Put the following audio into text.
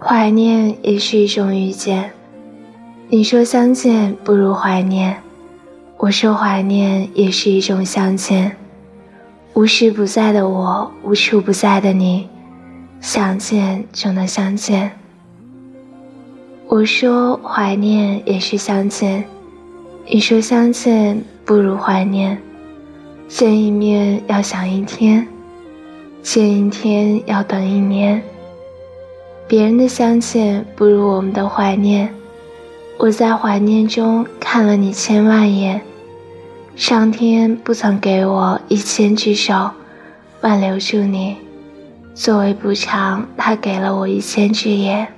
怀念也是一种遇见。你说相见不如怀念，我说怀念也是一种相见。无时不在的我，无处不在的你，想见就能相见。我说怀念也是相见，你说相见不如怀念。见一面要想一天，见一天要等一年。别人的相见不如我们的怀念。我在怀念中看了你千万眼，上天不曾给我一千只手挽留住你，作为补偿，他给了我一千只眼。